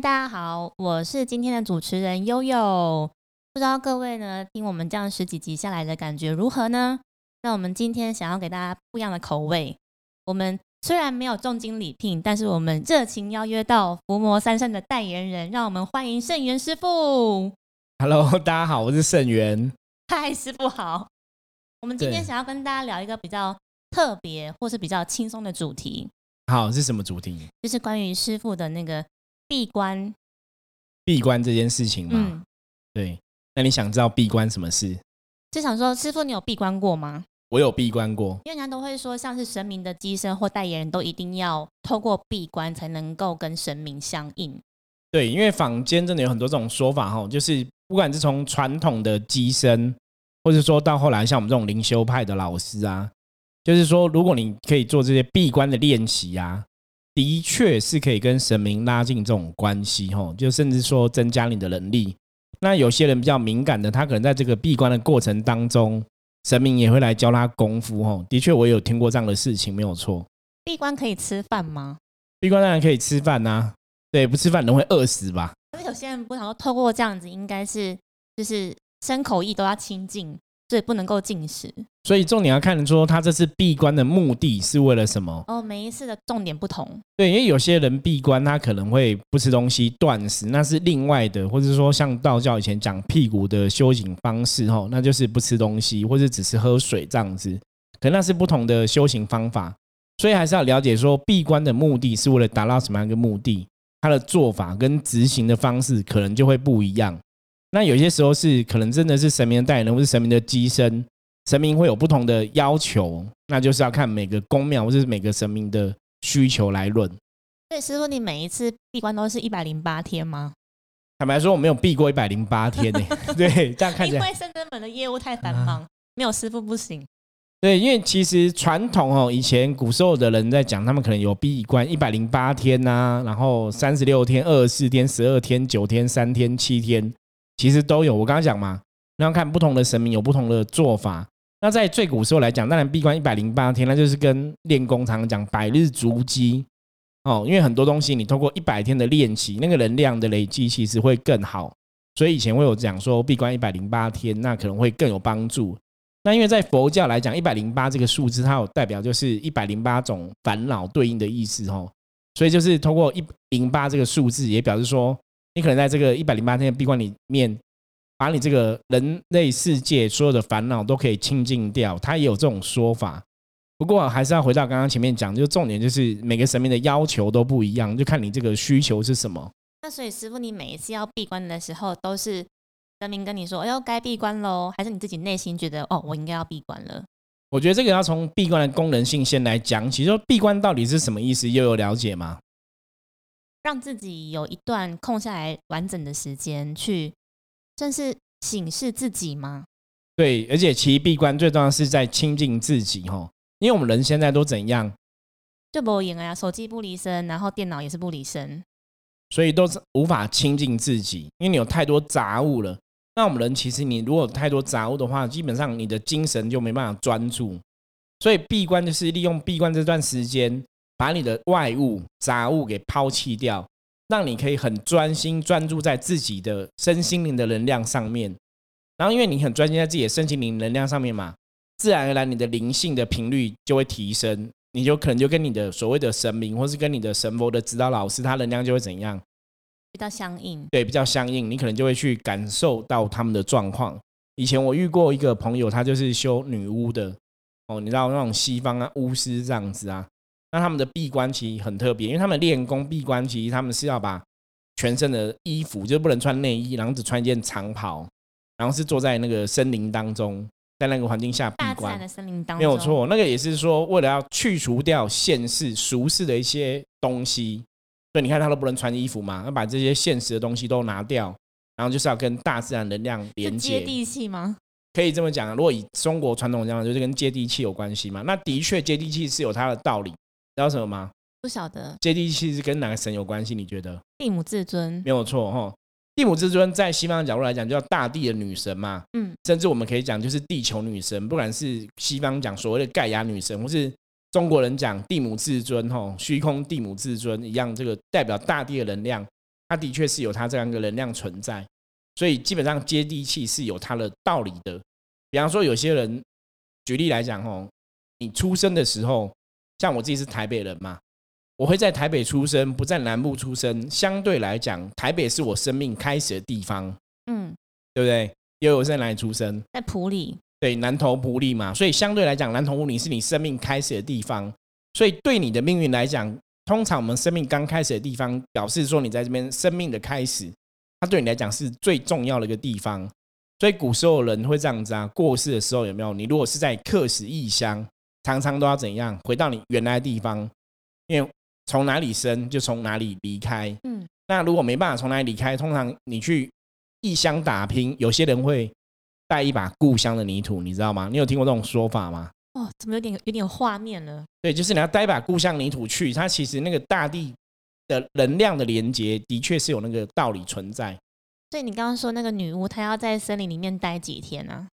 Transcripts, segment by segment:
大家好，我是今天的主持人悠悠。不知道各位呢，听我们这样十几集下来的感觉如何呢？那我们今天想要给大家不一样的口味。我们虽然没有重金礼聘，但是我们热情邀约到伏魔三圣的代言人，让我们欢迎圣元师傅。Hello，大家好，我是圣元。嗨，师傅好。我们今天想要跟大家聊一个比较特别或是比较轻松的主题，好，是什么主题？就是关于师傅的那个闭关。闭关这件事情嘛。嗯，对。那你想知道闭关什么事？就想说，师傅你有闭关过吗？我有闭关过。因为人家都会说，像是神明的机身或代言人都一定要透过闭关才能够跟神明相应。对，因为坊间真的有很多这种说法哈，就是不管是从传统的机身，或者说到后来像我们这种灵修派的老师啊，就是说，如果你可以做这些闭关的练习啊，的确是可以跟神明拉近这种关系吼，就甚至说增加你的能力。那有些人比较敏感的，他可能在这个闭关的过程当中，神明也会来教他功夫吼。的确，我有听过这样的事情，没有错。闭关可以吃饭吗？闭关当然可以吃饭呐、对，不吃饭人会饿死吧？因为有些人不想说，透过这样子，应该是就是身口意都要清净，所以不能够进食。所以重点要看说他这次闭关的目的是为了什么？哦，每一次的重点不同。对，因为有些人闭关他可能会不吃东西断食，那是另外的，或者说像道教以前讲屁股的修行方式吼，那就是不吃东西或者只是喝水这样子，可那是不同的修行方法，所以还是要了解说闭关的目的是为了达到什么样一个目的，他的做法跟执行的方式可能就会不一样。那有些时候是可能真的是神明的代言人或是神明的机身，神明会有不同的要求，那就是要看每个宫庙或是每个神明的需求来论。所以师傅，你每一次闭关都是一百零八天吗？坦白说，我没有闭过一百零八天呢、对，这样看起来，因为深圳本的业务太繁忙，没有师傅不行。对，因为其实传统哦，以前古时候的人在讲，他们可能有闭关一百零八天呐、然后三十六天、二十四天、十二天、九天、三天、七天，其实都有。我刚刚讲嘛，那要看不同的神明有不同的做法。那在最古时候来讲，当然闭关一百零八天，那就是跟练功常常讲百日足基哦，因为很多东西你通过一百天的练习，那个能量的累积其实会更好。所以以前会有讲说闭关一百零八天，那可能会更有帮助。那因为在佛教来讲，一百零八这个数字，它有代表就是一百零八种烦恼对应的意思哦，所以就是通过一百零八这个数字，也表示说，你可能在这个一百零八天的闭关里面，把你这个人类世界所有的烦恼都可以清净掉，他也有这种说法。不过还是要回到刚刚前面讲，就重点就是每个神明的要求都不一样，就看你这个需求是什么。那所以师傅，你每一次要闭关的时候，都是神明跟你说：“哎呦，该闭关喽。”还是你自己内心觉得：“哦，我应该要闭关了。我觉得这个要从闭关的功能性先来讲起，说闭关到底是什么意思，又有了解吗？”让自己有一段空下来完整的时间去，算是醒视自己吗？对，而且其实闭关最重要是在亲近自己哈，因为我们人现在都怎样，就不赢啊，手机不离身，然后电脑也是不离身。所以都是无法亲近自己，因为你有太多杂物了。那我们人其实你如果有太多杂物的话，基本上你的精神就没办法专注。所以闭关就是利用闭关这段时间，把你的外物杂物给抛弃掉，让你可以很专心专注在自己的身心灵的能量上面。然后因为你很专心在自己的身心灵能量上面嘛，自然而然你的灵性的频率就会提升，你就可能就跟你的所谓的神明，或是跟你的神佛的指导老师，他能量就会怎样？比较相应。对，比较相应，你可能就会去感受到他们的状况。以前我遇过一个朋友，他就是修女巫的哦，你知道那种西方啊巫师这样子啊，那他们的闭关其实很特别，因为他们练功闭关，其实他们是要把全身的衣服就是不能穿内衣，然后只穿一件长袍，然后是坐在那个森林当中，在那个环境下闭关大自然。的森林当中，没有。错，那个也是说，为了要去除掉现世俗世的一些东西，所以你看他都不能穿衣服嘛，要把这些现实的东西都拿掉，然后就是要跟大自然能量是连接，接地气吗？可以这么讲啊。如果以中国传统讲，就是跟接地气有关系嘛。那的确接地气是有它的道理，知道什么吗？不晓得。接地气是跟哪个神有关系？你觉得？地母至尊，没有错哈。地母至尊在西方的角度来讲，就叫大地的女神嘛，嗯，甚至我们可以讲就是地球女神，不管是西方讲所谓的盖亚女神，或是中国人讲地母至尊吼，虚空地母至尊一样，这个代表大地的能量。它的确是有它这样一个能量存在，所以基本上接地气是有它的道理的。比方说，有些人举例来讲，吼，你出生的时候，像我自己是台北人嘛，我会在台北出生，不在南部出生，相对来讲，台北是我生命开始的地方，嗯，对不对？因为我在哪里出生？在普里，对，南投埔里嘛，所以相对来讲，南投埔里是你生命开始的地方，所以对你的命运来讲，通常我们生命刚开始的地方，表示说你在这边生命的开始，它对你来讲是最重要的一个地方。所以古时候人会这样子啊，过世的时候有没有？你如果是在客死异乡，常常都要怎样回到你原来的地方？因为从哪里生就从哪里离开。嗯，那如果没办法从哪里离开，通常你去异乡打拼，有些人会带一把故乡的泥土，你知道吗？你有听过这种说法吗？哦，怎么有点有点画面了？对，就是你要带一把故乡泥土去，它其实那个大地的能量的连接，的确是有那个道理存在。所以你刚刚说那个女巫，她要在森林里面待几天呢？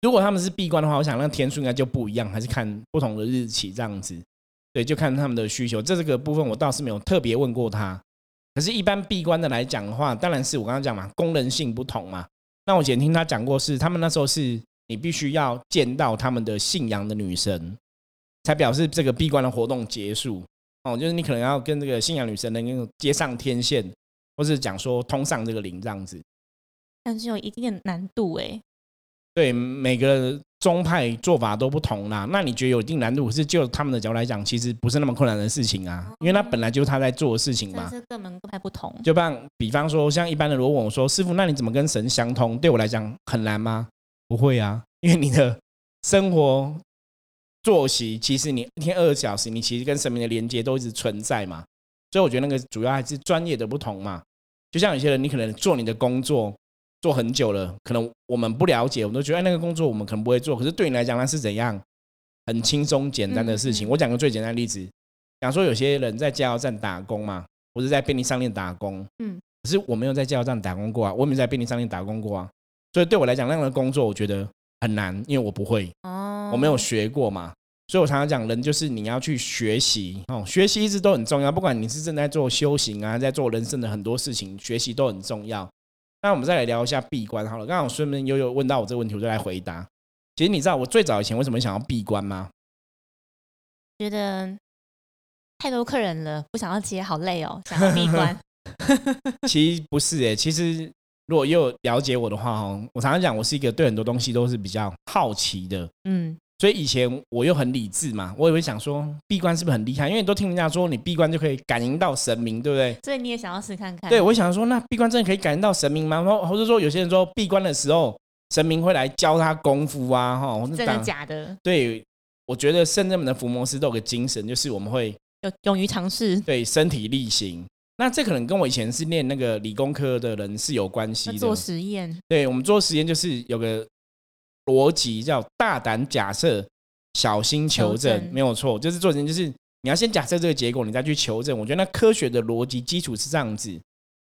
如果他们是闭关的话，我想那天数应该就不一样，还是看不同的日期这样子。对，就看他们的需求。这这个部分我倒是没有特别问过他。可是，一般闭关的来讲的话，当然是我刚刚讲嘛，功能性不同嘛。那我以前听他讲过，是他们那时候是你必须要见到他们的信仰的女神，才表示这个闭关的活动结束。哦，就是你可能要跟这个信仰女神能够接上天线。或是讲说通上这个灵这样子，但是有一定的难度哎。对，每个宗派做法都不同啦。那你觉得有一定难度，是就他们的角度来讲，其实不是那么困难的事情啊，因为他本来就是他在做的事情嘛。是各门各派不同。就像比方说，像一般的，如果问我说，师傅，那你怎么跟神相通？对我来讲很难吗？不会啊，因为你的生活作息，其实你一天二十小时，你其实跟神明的连接都一直存在嘛。所以我觉得那个主要还是专业的不同嘛。就像有些人，你可能做你的工作做很久了，可能我们不了解，我们都觉得那个工作我们可能不会做。可是对你来讲，那是怎样很轻松简单的事情。我讲个最简单的例子，讲说有些人在加油站打工嘛，或者在便利商店打工，嗯，可是我没有在加油站打工过啊，我没有在便利商店打工过啊，所以对我来讲，那样的工作我觉得很难，因为我不会，哦，我没有学过嘛。所以我常常讲，人就是你要去学习哦，学习一直都很重要。不管你是正在做修行啊，在做人生的很多事情，学习都很重要。那我们再来聊一下闭关好了。刚好顺便悠悠问到我这个问题，我就来回答。其实你知道我最早以前为什么想要闭关吗？觉得太多客人了，不想要接，好累哦，想要闭关。其实不是诶，其实如果又了解我的话哦，我常常讲，我是一个对很多东西都是比较好奇的。嗯。所以以前我又很理智嘛，我也会想说闭关是不是很厉害？因为你都听人家说你闭关就可以感应到神明，对不对？所以你也想要试看看。对，我想说那闭关真的可以感应到神明吗？或或者说有些人说闭关的时候神明会来教他功夫啊？哈，真的假的？对，我觉得圣人们的伏魔师都有个精神，就是我们会有勇于尝试，对身体力行。那这可能跟我以前是念那个理工科的人是有关系的。做实验，对我们做实验就是有个逻辑叫大胆假设。小心求证没有错，就是做人就是你要先假设这个结果，你再去求证。我觉得那科学的逻辑基础是这样子。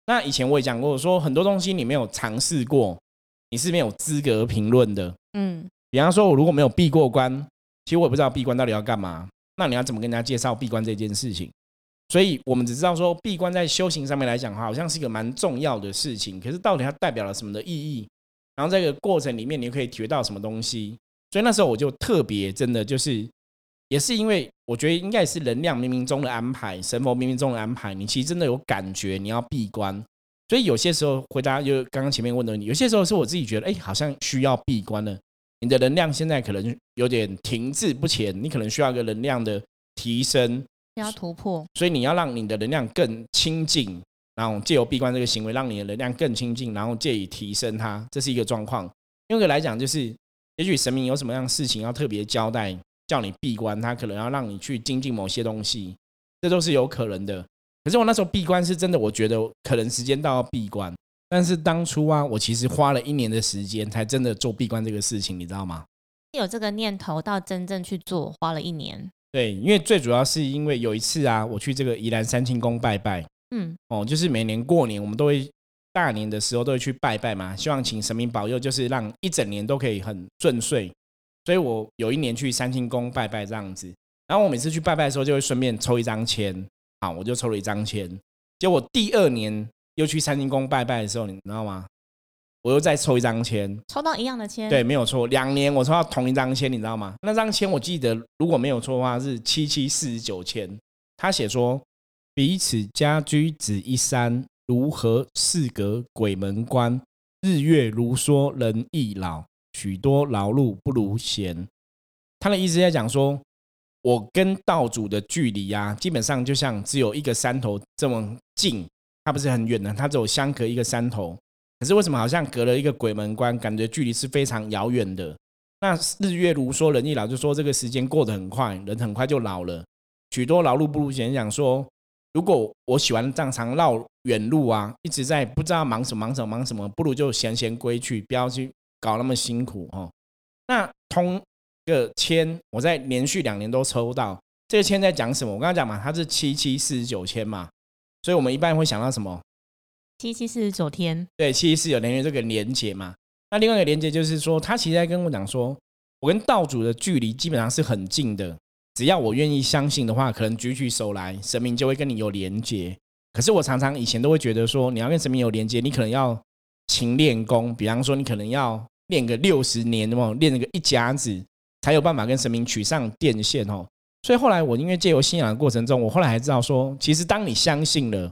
那以前我也讲过，说很多东西你没有尝试过，你是没有资格评论的。嗯，比方说，我如果没有闭过关，其实我也不知道闭关到底要干嘛。那你要怎么跟人家介绍闭关这件事情？所以我们只知道说闭关在修行上面来讲的话，好像是一个蛮重要的事情。可是到底它代表了什么的意义？然后这个过程里面，你可以体会到什么东西？所以那时候我就特别真的就是，也是因为我觉得应该是能量冥冥中的安排，神佛冥冥中的安排。你其实真的有感觉你要闭关，所以有些时候回答就刚刚前面问的问题，有些时候是我自己觉得，哎，好像需要闭关了。你的能量现在可能有点停滞不前，你可能需要一个能量的提升，要突破。所以你要让你的能量更清净，然后借由闭关这个行为，让你的能量更清净，然后借以提升它，这是一个状况。用个来讲就是。也许神明有什么样的事情要特别交代，叫你闭关，他可能要让你去精进某些东西，这都是有可能的。可是我那时候闭关是真的，我觉得可能时间到要闭关，但是当初啊，我其实花了一年的时间才真的做闭关这个事情，你知道吗？有这个念头到真正去做，花了一年。对，因为最主要是因为有一次啊，我去这个宜兰三清宫拜拜，嗯，哦，就是每年过年我们都会。大年的时候都会去拜拜嘛，希望请神明保佑，就是让一整年都可以很顺遂。所以我有一年去三清宫拜拜这样子，然后我每次去拜拜的时候就会顺便抽一张签，好，我就抽了一张签。结果第二年又去三清宫拜拜的时候，你知道吗？我又再抽一张签，抽到一样的签，对，没有错，两年我抽到同一张签，你知道吗？那张签我记得如果没有错的话是七七四十九签，他写说彼此家居只一山，如何四隔鬼门关？日月如梭人易老，许多劳碌不如闲。他的意思在讲说，我跟道主的距离啊，基本上就像只有一个山头这么近，它不是很远的，它只有相隔一个山头。可是为什么好像隔了一个鬼门关，感觉距离是非常遥远的？那日月如梭，人易老，就说这个时间过得很快，人很快就老了。许多劳碌不如闲，讲说，如果我喜欢这样绕远路啊，一直在不知道忙什么忙什么忙什么，不如就闲闲归去，不要去搞那么辛苦哦。那通个签，我在连续两年都抽到这个签在讲什么？我刚刚讲嘛，它是七七四十九签嘛，所以我们一般会想到什么？七七四十九天，对，七七四十九连续这个连接嘛。那另外一个连接就是说，他其实在跟我讲说，我跟道主的距离基本上是很近的，只要我愿意相信的话，可能举起手来，神明就会跟你有连接。可是我常常以前都会觉得说，你要跟神明有连接，你可能要勤练功，比方说你可能要练个六十年哦，练那个一甲子，才有办法跟神明取上电线哦。所以后来我因为借由信仰的过程中，我后来还知道说，其实当你相信了。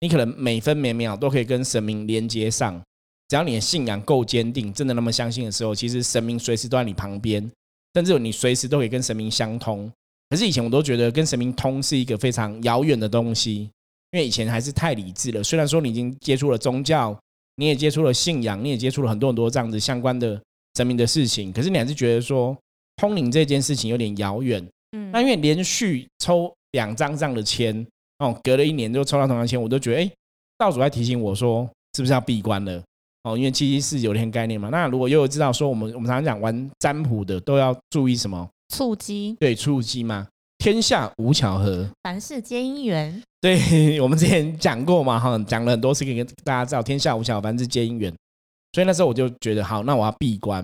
你可能每分每秒都可以跟神明连接上，只要你的信仰够坚定，真的那么相信的时候，其实神明随时都在你旁边，甚至你随时都可以跟神明相通。可是以前我都觉得跟神明通是一个非常遥远的东西，因为以前还是太理智了。虽然说你已经接触了宗教，你也接触了信仰，你也接触了很多很多这样子相关的神明的事情，可是你还是觉得说通灵这件事情有点遥远。嗯，那因为连续抽两张这样的签。哦，隔了一年就抽到同样签，我都觉得哎，道主在提醒我说，是不是要闭关了？哦，因为七七四九天概念嘛。那如果又有知道说，我们我们常常讲玩占卜的都要注意什么？触机。对，触机嘛。天下无巧合，凡事皆因缘。对，我们之前讲过嘛，哈，讲了很多次，给大家知道，天下无巧合，凡事皆因缘。所以那时候我就觉得，好，那我要闭关，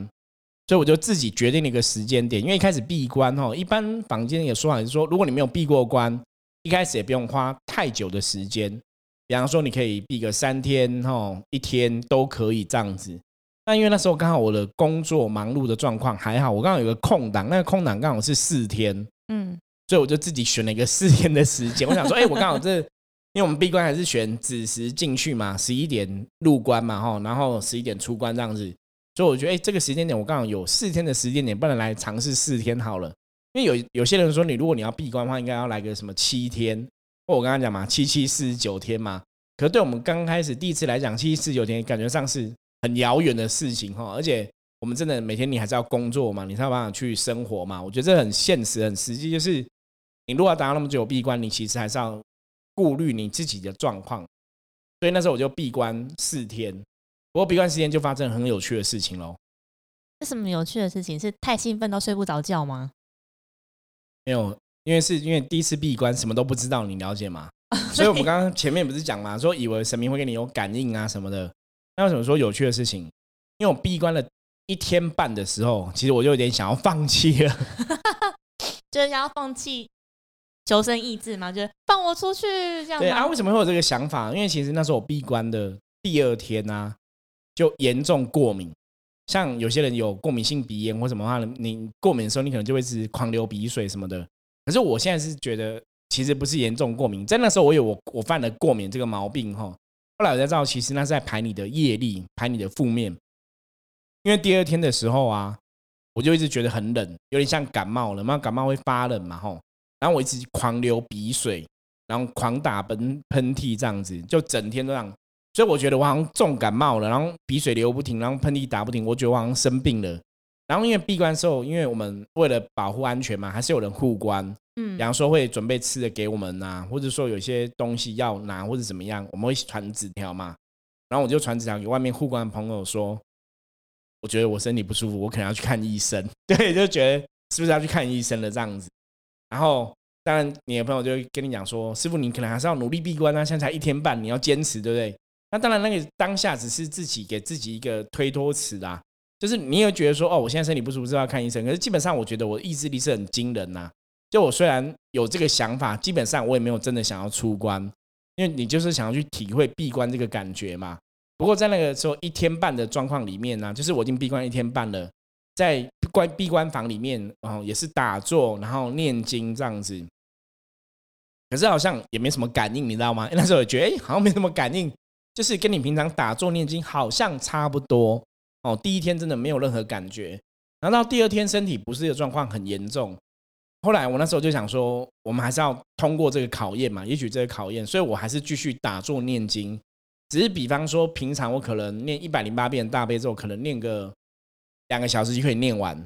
所以我就自己决定了一个时间点。因为一开始闭关，哈，一般坊间也说法是说，如果你没有闭过关。一开始也不用花太久的时间，比方说你可以闭个三天、哈一天都可以这样子。那因为那时候刚好我的工作忙碌的状况还好，我刚好有个空档，那个空档刚好是四天，嗯，所以我就自己选了一个 四天的时间。我想说，哎，我刚好这，因为我们闭关还是选子时进去嘛，十一点入关嘛，哈，然后十一点出关这样子。所以我觉得，哎，这个时间点我刚好有四天的时间点，不能来尝试四天好了。因为有有些人说，你如果你要闭关的话，应该要来个什么七天，或我刚刚讲嘛，七七四十九天嘛。可是对我们刚开始第一次来讲，七七四十九天感觉上是很遥远的事情哈。而且我们真的每天你还是要工作嘛，你才有办法去生活嘛。我觉得这很现实、很实际，就是你如果要达到那么久闭关，你其实还是要顾虑你自己的状况。所以那时候我就闭关四天，不过闭关四天就发生很有趣的事情喽。是什么有趣的事情？是太兴奋到睡不着觉吗？没有，因为是因为第一次闭关，什么都不知道，你了解吗？所以我们刚刚前面不是讲嘛，说以为神明会跟你有感应啊什么的。那为什么说有趣的事情？因为我闭关了一天半的时候，其实我就有点想要放弃了，就是要放弃求生意志嘛，就是放我出去这样。对啊，为什么会有这个想法？因为其实那时候我闭关的第二天呢，就严重过敏。像有些人有过敏性鼻炎或什么话，你过敏的时候，你可能就会是狂流鼻水什么的。可是我现在是觉得，其实不是严重过敏，在那时候我有我我犯了过敏这个毛病哈。后来我才知道，其实那是在排你的业力，排你的负面。因为第二天的时候啊，我就一直觉得很冷，有点像感冒了嘛，感冒会发冷嘛吼。然后我一直狂流鼻水，然后狂打喷喷嚏这样子，就整天都这样。所以我觉得我好像重感冒了，然后鼻水流不停，然后喷嚏打不停，我觉得我好像生病了。然后因为闭关时候，因为我们为了保护安全嘛，还是有人护关，嗯，比方说会准备吃的给我们呐，或者说有些东西要拿或者怎么样，我们会传纸条嘛。然后我就传纸条给外面护关的朋友说，我觉得我身体不舒服，我可能要去看医生。对，就觉得是不是要去看医生了这样子。然后当然你的朋友就会跟你讲说，师傅你可能还是要努力闭关啊，现在才一天半，你要坚持，对不对？那当然，那个当下只是自己给自己一个推脱词啦，就是你也觉得说，哦，我现在身体不舒服，是要看医生。可是基本上，我觉得我意志力是很惊人呐。就我虽然有这个想法，基本上我也没有真的想要出关，因为你就是想要去体会闭关这个感觉嘛。不过在那个时候一天半的状况里面呢，就是我已经闭关一天半了，在关闭关房里面，然后也是打坐，然后念经这样子。可是好像也没什么感应，你知道吗？那时候也觉得哎，好像没什么感应，就是跟你平常打坐念经好像差不多哦。第一天真的没有任何感觉，然后到第二天身体不适的状况很严重。后来我那时候就想说，我们还是要通过这个考验嘛，也许这个考验，所以我还是继续打坐念经。只是比方说，平常我可能念一百零八遍大悲咒，可能念个两个小时就可以念完。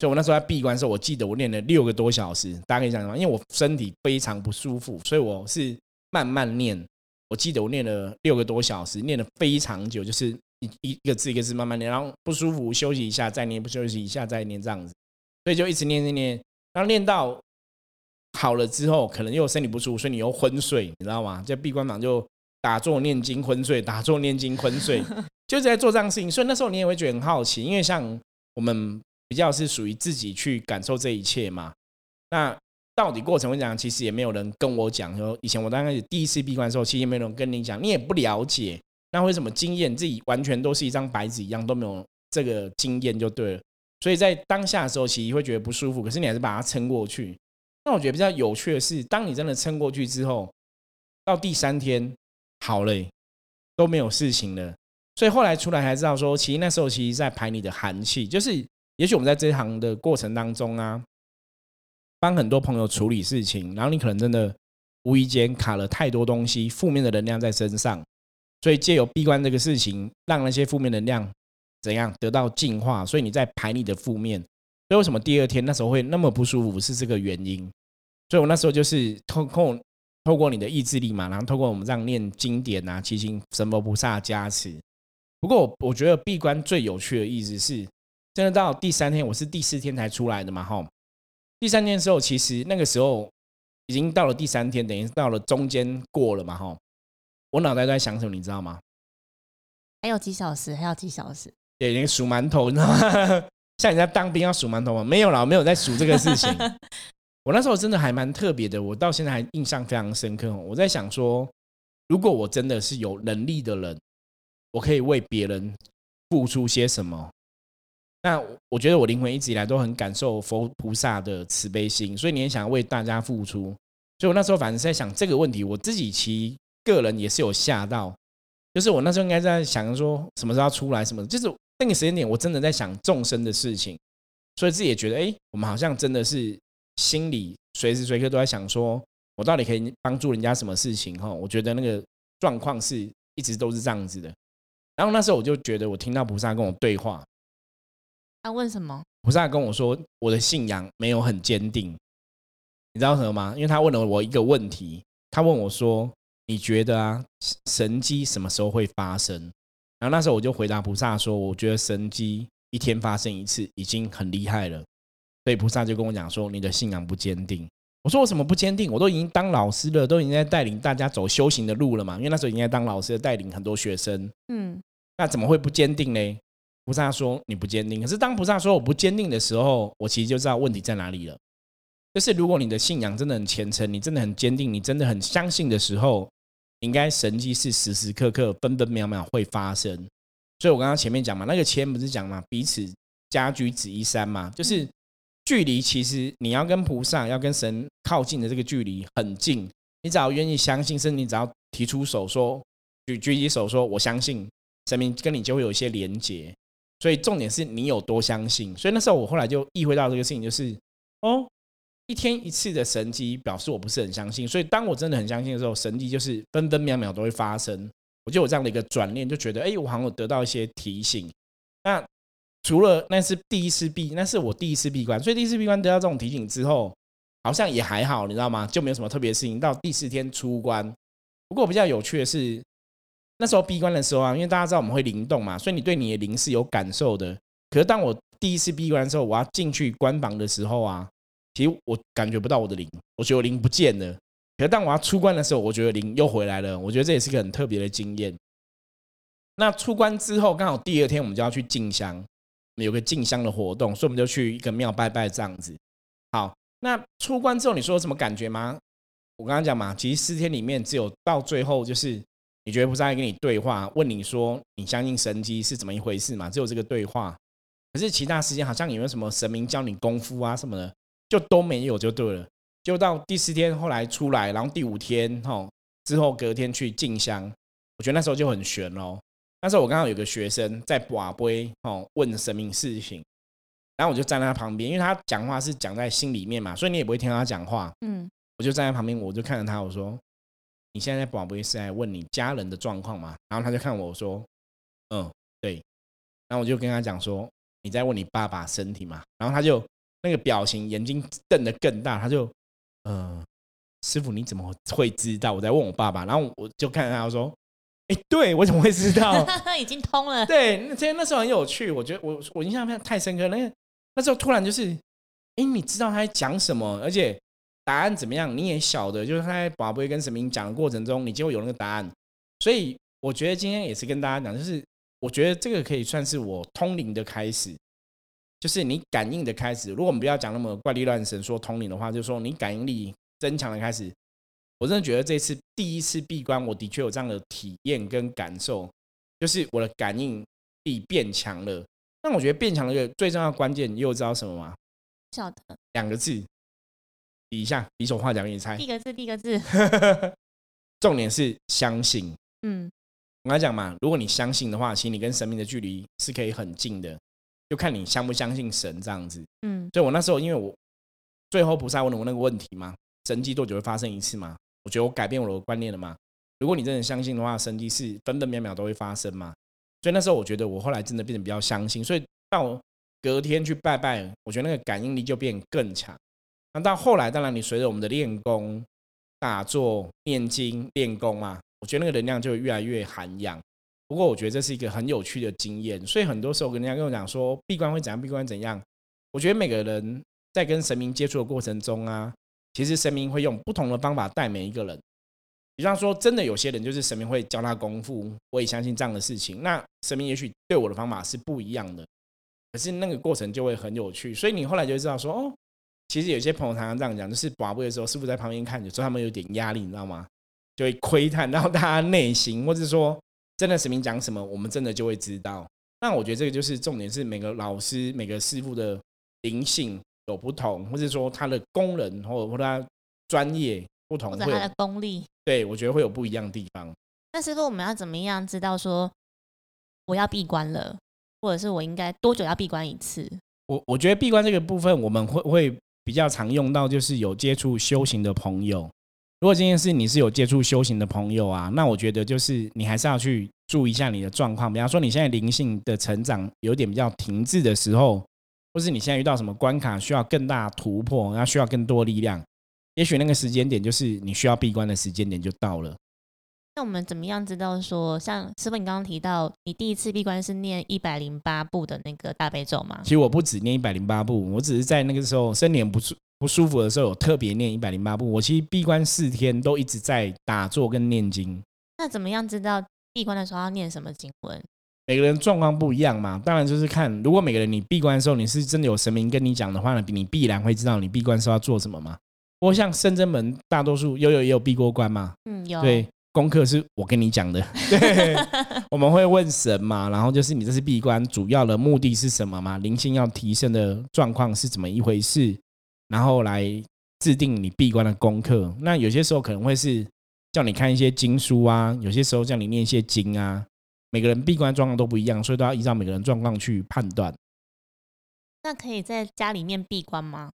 所以我那时候在闭关的时候，我记得我念了六个多小时。大家可以想想，因为我身体非常不舒服，所以我是慢慢念。我记得我念了六个多小时，念了非常久，就是一一个字一个字慢慢念，然后不舒服休息一下再念，不休息一下再念这样子。所以就一直念念念，然后念到好了之后，可能又身体不舒服，所以你又昏睡，你知道吗？在闭关房就打坐念经昏睡，打坐念经昏睡，就在做这样事情。所以那时候你也会觉得很好奇，因为像我们。比较是属于自己去感受这一切嘛？那到底过程会讲，其实也没有人跟我讲。说以前我刚开始第一次闭关的时候，其实也没有人跟你讲，你也不了解。那为什么经验自己完全都是一张白纸一样，都没有这个经验就对了。所以在当下的时候，其实会觉得不舒服，可是你还是把它撑过去。那我觉得比较有趣的是，当你真的撑过去之后，到第三天好了，都没有事情了。所以后来出来才知道说，其实那时候其实在排你的寒气，就是。也许我们在这一行的过程当中啊，帮很多朋友处理事情，然后你可能真的无意间卡了太多东西，负面的能量在身上，所以借由闭关这个事情，让那些负面能量怎样得到净化，所以你在排你的负面。所以为什么第二天那时候会那么不舒服，是这个原因。所以我那时候就是透透透过你的意志力嘛，然后透过我们这样念经典啊，祈请神佛菩萨加持。不过我我觉得闭关最有趣的意思是。真的到第三天，我是第四天才出来的嘛？哈，第三天的时候，其实那个时候已经到了第三天，等于到了中间过了嘛？哈，我脑袋都在想什么，你知道吗？还有几小时？还有几小时？对，连数馒头，你知道吗？像人家当兵要数馒头吗？没有了，没有在数这个事情。我那时候真的还蛮特别的，我到现在还印象非常深刻。我在想说，如果我真的是有能力的人，我可以为别人付出些什么？那我觉得我灵魂一直以来都很感受佛菩萨的慈悲心，所以你也想要为大家付出。所以我那时候反正是在想这个问题，我自己其个人也是有吓到，就是我那时候应该在想说什么时候要出来，什么就是那个时间点，我真的在想众生的事情，所以自己也觉得，哎，我们好像真的是心里随时随刻都在想，说我到底可以帮助人家什么事情？哈，我觉得那个状况是一直都是这样子的。然后那时候我就觉得，我听到菩萨跟我对话。他问什么？菩萨跟我说，我的信仰没有很坚定，你知道什么吗？因为他问了我一个问题，他问我说：“你觉得啊，神机什么时候会发生？”然后那时候我就回答菩萨说：“我觉得神机一天发生一次已经很厉害了。”所以菩萨就跟我讲说：“你的信仰不坚定。”我说：“我怎么不坚定？我都已经当老师了，都已经在带领大家走修行的路了嘛。因为那时候已经在当老师，带领很多学生。嗯，那怎么会不坚定呢？”菩萨说你不坚定，可是当菩萨说我不坚定的时候，我其实就知道问题在哪里了。就是如果你的信仰真的很虔诚，你真的很坚定，你真的很相信的时候，应该神迹是时时刻刻、分分秒秒会发生。所以我刚刚前面讲嘛，那个签不是讲嘛，彼此家居止一山嘛，就是距离其实你要跟菩萨、要跟神靠近的这个距离很近，你只要愿意相信，甚至你只要提出手说举举起手说我相信，神明跟你就会有一些连结。所以重点是你有多相信。所以那时候我后来就意会到这个事情，就是哦，一天一次的神迹表示我不是很相信。所以当我真的很相信的时候，神迹就是分分秒秒都会发生。我就有这样的一个转念，就觉得哎，我好像有得到一些提醒。那除了那是第一次闭，那是我第一次闭关，所以第一次闭关得到这种提醒之后，好像也还好，你知道吗？就没有什么特别事情。到第四天出关，不过比较有趣的是。那时候闭关的时候啊，因为大家知道我们会灵动嘛，所以你对你的灵是有感受的。可是当我第一次闭关的时候，我要进去关房的时候啊，其实我感觉不到我的灵，我觉得灵不见了。可是当我要出关的时候，我觉得灵又回来了。我觉得这也是个很特别的经验。那出关之后，刚好第二天我们就要去进香，有个进香的活动，所以我们就去一个庙拜拜这样子。好，那出关之后，你说有什么感觉吗？我刚刚讲嘛，其实四天里面只有到最后就是你觉得菩萨在跟你对话，问你说你相信神机是怎么一回事嘛？只有这个对话，可是其他时间好像有没有什么神明教你功夫啊什么的，就都没有就对了。就到第四天后来出来，然后第五天哈之后隔天去进香，我觉得那时候就很悬哦。那时候我刚好有个学生在寡杯哦问神明事情，然后我就站在他旁边，因为他讲话是讲在心里面嘛，所以你也不会听到他讲话。嗯，我就站在旁边，我就看着他，我说：“你现在在寡杯是在问你家人的状况嘛？”然后他就看我说：“嗯，对。”然后我就跟他讲说：“你在问你爸爸身体嘛？”然后他就那个表情，眼睛瞪得更大，他就。呃，师傅，你怎么会知道我在问我爸爸？然后我就看他说：“哎，对我怎么会知道？已经通了。”对，那天那时候很有趣，我觉得我我印象太深刻了。那那时候突然就是，哎，你知道他在讲什么，而且答案怎么样，你也晓得，就是他在宝贝跟神明讲的过程中，你就会有那个答案。所以我觉得今天也是跟大家讲，就是我觉得这个可以算是我通灵的开始。就是你感应的开始。如果我们不要讲那么怪力乱神说通灵的话，就是说你感应力增强的开始。我真的觉得这次第一次闭关，我的确有这样的体验跟感受，就是我的感应力变强了。但我觉得变强的一个最重要的关键，你又知道什么吗？晓得。两个字，比一下，比手画脚给你猜。第一个字，第一个字。重点是相信。嗯，我刚才讲嘛，如果你相信的话，其实你跟神明的距离是可以很近的。就看你相不相信神这样子，嗯，所以我那时候因为我最后菩萨问了我那个问题嘛，神迹多久会发生一次嘛？我觉得我改变我的观念了嘛。如果你真的相信的话，神迹是分分秒秒都会发生嘛。所以那时候我觉得我后来真的变得比较相信，所以到隔天去拜拜，我觉得那个感应力就变更强。那到后来，当然你随着我们的练功、打坐、念经、练功嘛，我觉得那个能量就越来越涵养。不过我觉得这是一个很有趣的经验，所以很多时候跟人家跟我讲说闭关会怎样，闭关怎样。我觉得每个人在跟神明接触的过程中啊，其实神明会用不同的方法带每一个人。比方说，真的有些人就是神明会教他功夫，我也相信这样的事情。那神明也许对我的方法是不一样的，可是那个过程就会很有趣。所以你后来就知道说，哦，其实有些朋友常常这样讲，就是把布的时候，师傅在旁边看，有时候他们有点压力，你知道吗？就会窥探到大家内心，或者说。真的神明讲什么，我们真的就会知道。那我觉得这个就是重点，是每个老师、每个师傅的灵性有不同，或者说他的功能或或他专业不同，或者他的功力，对我觉得会有不一样的地方。那师傅，我们要怎么样知道说我要闭关了，或者是我应该多久要闭关一次？我我觉得闭关这个部分，我们会会比较常用到，就是有接触修行的朋友。如果今天是你是有接触修行的朋友啊，那我觉得就是你还是要去注意一下你的状况。比方说你现在灵性的成长有点比较停滞的时候，或是你现在遇到什么关卡需要更大突破，那需要更多力量，也许那个时间点就是你需要闭关的时间点就到了。那我们怎么样知道说，像师傅你刚刚提到，你第一次闭关是念一百零八部的那个大悲咒吗？其实我不止念一百零八部，我只是在那个时候身体不舒不舒服的时候，有特别念一百零八部。我其实闭关四天都一直在打坐跟念经。那怎么样知道闭关的时候要念什么经文？每个人状况不一样嘛，当然就是看，如果每个人你闭关的时候你是真的有神明跟你讲的话呢，你必然会知道你闭关时候要做什么嘛。不过像深圳门，大多数悠悠也有闭过关嘛。嗯，有。对，功课是我跟你讲的。对，我们会问神嘛，然后就是你这次闭关主要的目的是什么嘛？灵性要提升的状况是怎么一回事？然后来制定你闭关的功课。那有些时候可能会是叫你看一些经书啊，有些时候叫你念一些经啊。每个人闭关状况都不一样，所以都要依照每个人状况去判断。那可以在家里面闭关吗？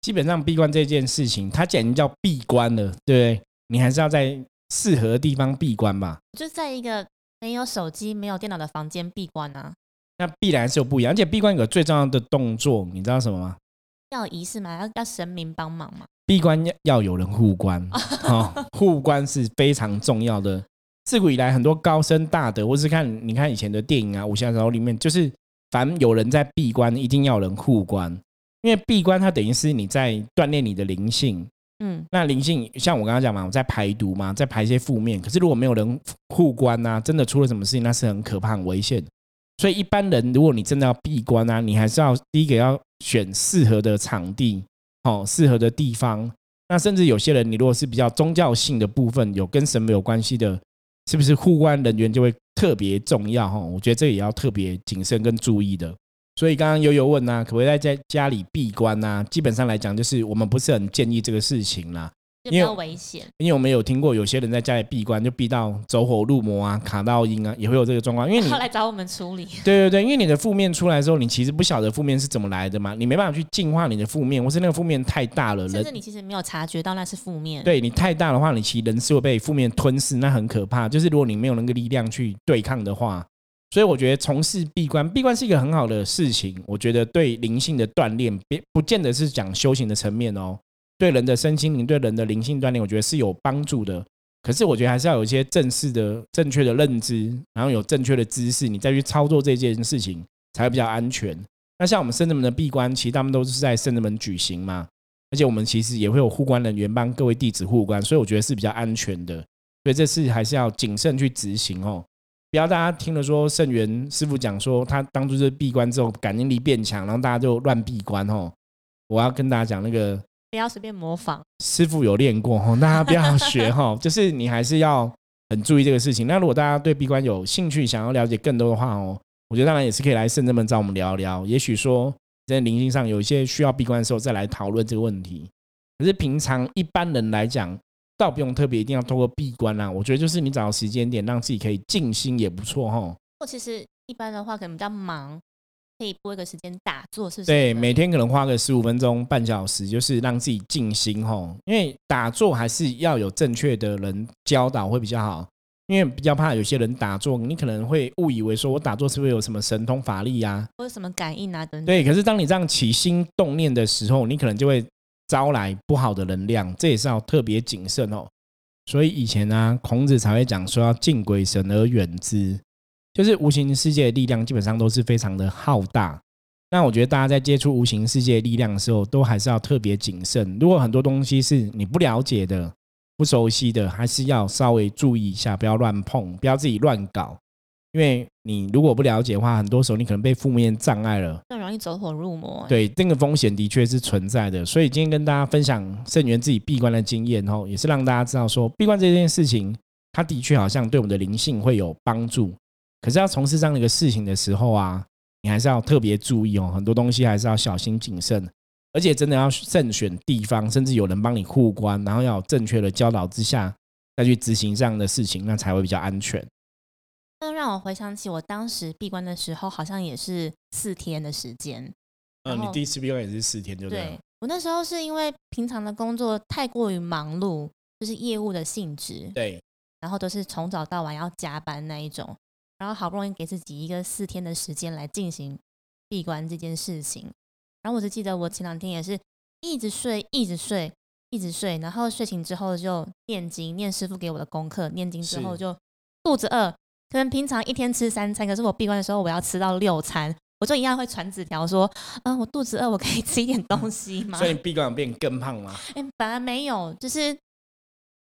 基本上闭关这件事情，它既然叫闭关了，对不对？你还是要在适合的地方闭关吧。就在一个没有手机、没有电脑的房间闭关啊。那必然是有不一样，而且闭关有个最重要的动作，你知道什么吗？要仪式吗？要要神明帮忙吗？闭关要要有人护关 啊，护关是非常重要的。自古以来，很多高僧大德，或是看你看以前的电影啊、武侠小说里面，就是凡有人在闭关，一定要有人护关，因为闭关它等于是你在锻炼你的灵性。嗯，那灵性像我刚刚讲嘛，我在排毒嘛，在排一些负面。可是如果没有人护关呐，真的出了什么事情，那是很可怕、很危险。所以一般人，如果你真的要闭关啊，你还是要第一个要选适合的场地，哦，适合的地方。那甚至有些人，你如果是比较宗教性的部分，有跟神有关系的，是不是护关人员就会特别重要哈？我觉得这也要特别谨慎跟注意的。所以刚刚悠悠问呐，可不可以在家家里闭关呐？基本上来讲，就是我们不是很建议这个事情啦。比较危险，因为我们有听过有些人在家里闭关，就闭到走火入魔啊、卡到音啊，也会有这个状况。因为你后 来找我们处理，对对对，因为你的负面出来之后，你其实不晓得负面是怎么来的嘛，你没办法去净化你的负面，或是那个负面太大了，甚至你其实没有察觉到那是负面。对你太大的话，你其实人是会被负面吞噬，那很可怕。就是如果你没有那个力量去对抗的话，所以我觉得从事闭关，闭关是一个很好的事情。我觉得对灵性的锻炼，别不见得是讲修行的层面哦。对人的身心灵、对人的灵性锻炼，我觉得是有帮助的。可是我觉得还是要有一些正式的、正确的认知，然后有正确的知识，你再去操作这件事情才会比较安全。那像我们圣人门的闭关，其实他们都是在圣人门举行嘛，而且我们其实也会有护关人员帮各位弟子护关，所以我觉得是比较安全的。所以这次还是要谨慎去执行哦，不要大家听了说圣元师傅讲说他当初是闭关之后感应力变强，然后大家就乱闭关哦。我要跟大家讲那个。不要随便模仿，师傅有练过哈，大家不要学哈，就是你还是要很注意这个事情。那如果大家对闭关有兴趣，想要了解更多的话哦，我觉得当然也是可以来圣真门找我们聊聊。也许说在灵性上有一些需要闭关的时候，再来讨论这个问题。可是平常一般人来讲，倒不用特别一定要通过闭关啦。我觉得就是你找个时间点，让自己可以静心也不错哈。或其实一般的话，可能比较忙。可以拨一个时间打坐，是不对，每天可能花个十五分钟、半小时，就是让自己静心吼。因为打坐还是要有正确的人教导会比较好，因为比较怕有些人打坐，你可能会误以为说我打坐是不是有什么神通法力呀，或者什么感应啊等等。对，可是当你这样起心动念的时候，你可能就会招来不好的能量，这也是要特别谨慎哦。所以以前呢，孔子才会讲说要敬鬼神而远之。就是无形世界的力量基本上都是非常的浩大，那我觉得大家在接触无形世界力量的时候，都还是要特别谨慎。如果很多东西是你不了解的、不熟悉的，还是要稍微注意一下，不要乱碰，不要自己乱搞。因为你如果不了解的话，很多时候你可能被负面障碍了，更容易走火入魔。对，这个风险的确是存在的。所以今天跟大家分享圣元自己闭关的经验，后也是让大家知道说，闭关这件事情，它的确好像对我们的灵性会有帮助。可是要从事这样的一个事情的时候啊，你还是要特别注意哦，很多东西还是要小心谨慎，而且真的要慎选地方，甚至有人帮你护关，然后要正确的教导之下再去执行这样的事情，那才会比较安全。那让我回想起我当时闭关的时候，好像也是四天的时间。嗯，你第一次闭关也是四天，就对。我那时候是因为平常的工作太过于忙碌，就是业务的性质，对，然后都是从早到晚要加班那一种。然后好不容易给自己一个四天的时间来进行闭关这件事情，然后我就记得我前两天也是一直睡，一直睡，一直睡，然后睡醒之后就念经，念师傅给我的功课，念经之后就肚子饿，可能平常一天吃三餐，可是我闭关的时候我要吃到六餐，我就一样会传纸条说，嗯，我肚子饿，我可以 吃一点东 西吗？所以闭关变更胖吗？哎，本来没有，就是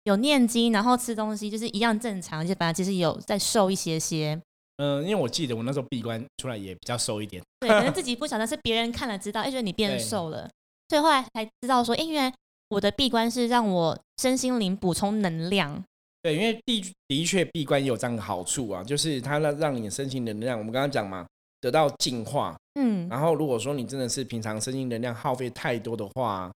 有念经，然后吃东西，就是一样正常，就本来其实有在瘦一些些。嗯，因为我记得我那时候闭关出来也比较瘦一点，对，可能自己不晓得，是别人看了知道，哎，觉得你变瘦了，所以后来才知道说，哎，原来我的闭关是让我身心灵补充能量。对，因为的的确闭关也有这样的好处啊，就是它让让你身心能量，我们刚刚讲嘛，得到净化。嗯，然后如果说你真的是平常身心能量耗费太多的话，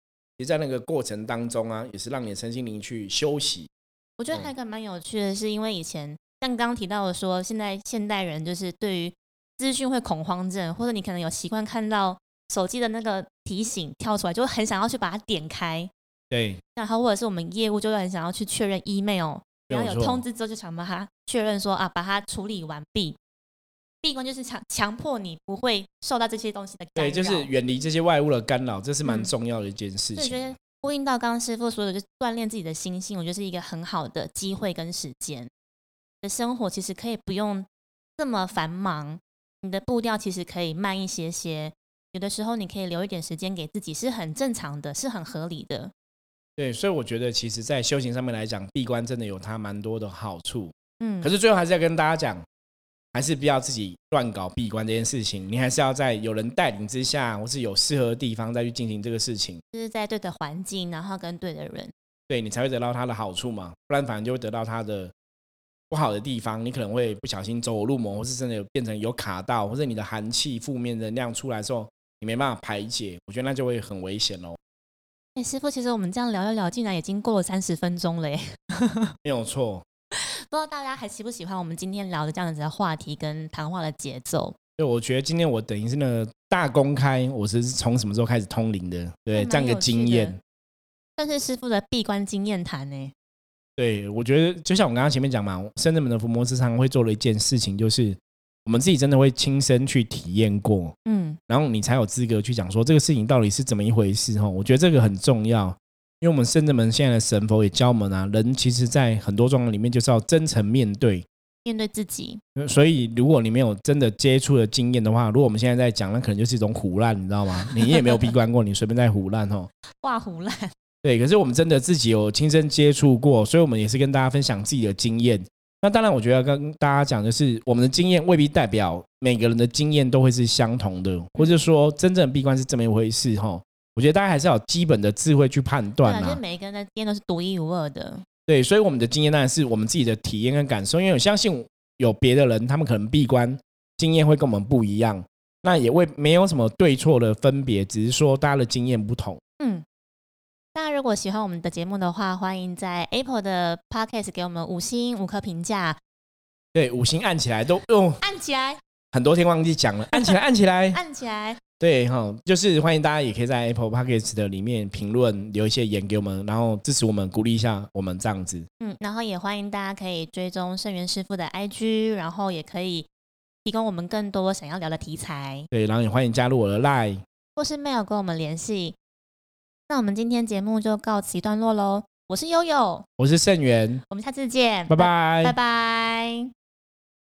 其实在那个过程当中啊，也是让你的身心灵去休息。我觉得还个蛮有趣的，是因为以前。像刚刚提到的说，现在现代人就是对于资讯会恐慌症，或者你可能有习惯看到手机的那个提醒跳出来，就很想要去把它点开。对，然后或者是我们业务就会很想要去确认 email，然后有通知之后就想把它确认说啊，把它处理完毕。闭关就是强强迫你不会受到这些东西的干扰，对，就是远离这些外物的干扰，这是蛮重要的一件事情。我觉得呼应到刚刚师傅说的，就锻炼自己的心性，我觉得是一个很好的机会跟时间。的生活其实可以不用这么繁忙，你的步调其实可以慢一些些。有的时候你可以留一点时间给自己，是很正常的，是很合理的。对，所以我觉得其实，在修行上面来讲，闭关真的有它蛮多的好处。嗯，可是最后还是要跟大家讲，还是不要自己乱搞闭关这件事情，你还是要在有人带领之下，或是有适合的地方再去进行这个事情，就是在对的环境，然后跟对的人。对你才会得到它的好处嘛，不然反而就会得到它的不好的地方，你可能会不小心走火入魔，或是真的有变成有卡到，或者你的寒气负面能量出来的时候，你没办法排解，我觉得那就会很危险哦。哎，师傅，其实我们这样聊一聊，竟然已经过了三十分钟了耶，没有错。不知道大家还喜不喜欢我们今天聊的这样子的话题跟谈话的节奏？对，我觉得今天我等于是那个大公开，我是从什么时候开始通灵的？对，这样一个经验。算是师傅的闭关经验谈呢。对，我觉得就像我刚刚前面讲嘛，深圳门的伏魔师常会做的一件事情，就是我们自己真的会亲身去体验过，嗯，然后你才有资格去讲说这个事情到底是怎么一回事哈。我觉得这个很重要，因为我们深圳门现在的神佛也教我们啊，人其实在很多状况里面就是要真诚面对，面对自己。所以如果你没有真的接触的经验的话，如果我们现在在讲，那可能就是一种胡乱，你知道吗？你也没有闭关过，你随便在胡乱哦，画胡乱。对，可是我们真的自己有亲身接触过，所以我们也是跟大家分享自己的经验。那当然，我觉得跟大家讲的是，我们的经验未必代表每个人的经验都会是相同的，或者说真正闭关是这么一回事哈。我觉得大家还是要基本的智慧去判断嘛。每一个人的经验都是独一无二的。对，所以我们的经验当然是我们自己的体验跟感受，因为我相信有别的人，他们可能闭关经验会跟我们不一样，那也未没有什么对错的分别，只是说大家的经验不同。嗯。大家如果喜欢我们的节目的话，欢迎在 Apple 的 Podcast 给我们五星五颗评价。对，五星按起来都用按起来，很多天忘记讲了，按起来，按起来，按起来。对哈，就是欢迎大家也可以在 Apple Podcast 的里面评论，留一些言给我们，然后支持我们，鼓励一下我们这样子。嗯，然后也欢迎大家可以追踪圣元师傅的 IG，然后也可以提供我们更多想要聊的题材。对，然后也欢迎加入我的 Line 或是 Mail 跟我们联系。那我们今天节目就告此一段落喽。我是悠悠，我是盛元，我们下次见，拜拜，拜拜。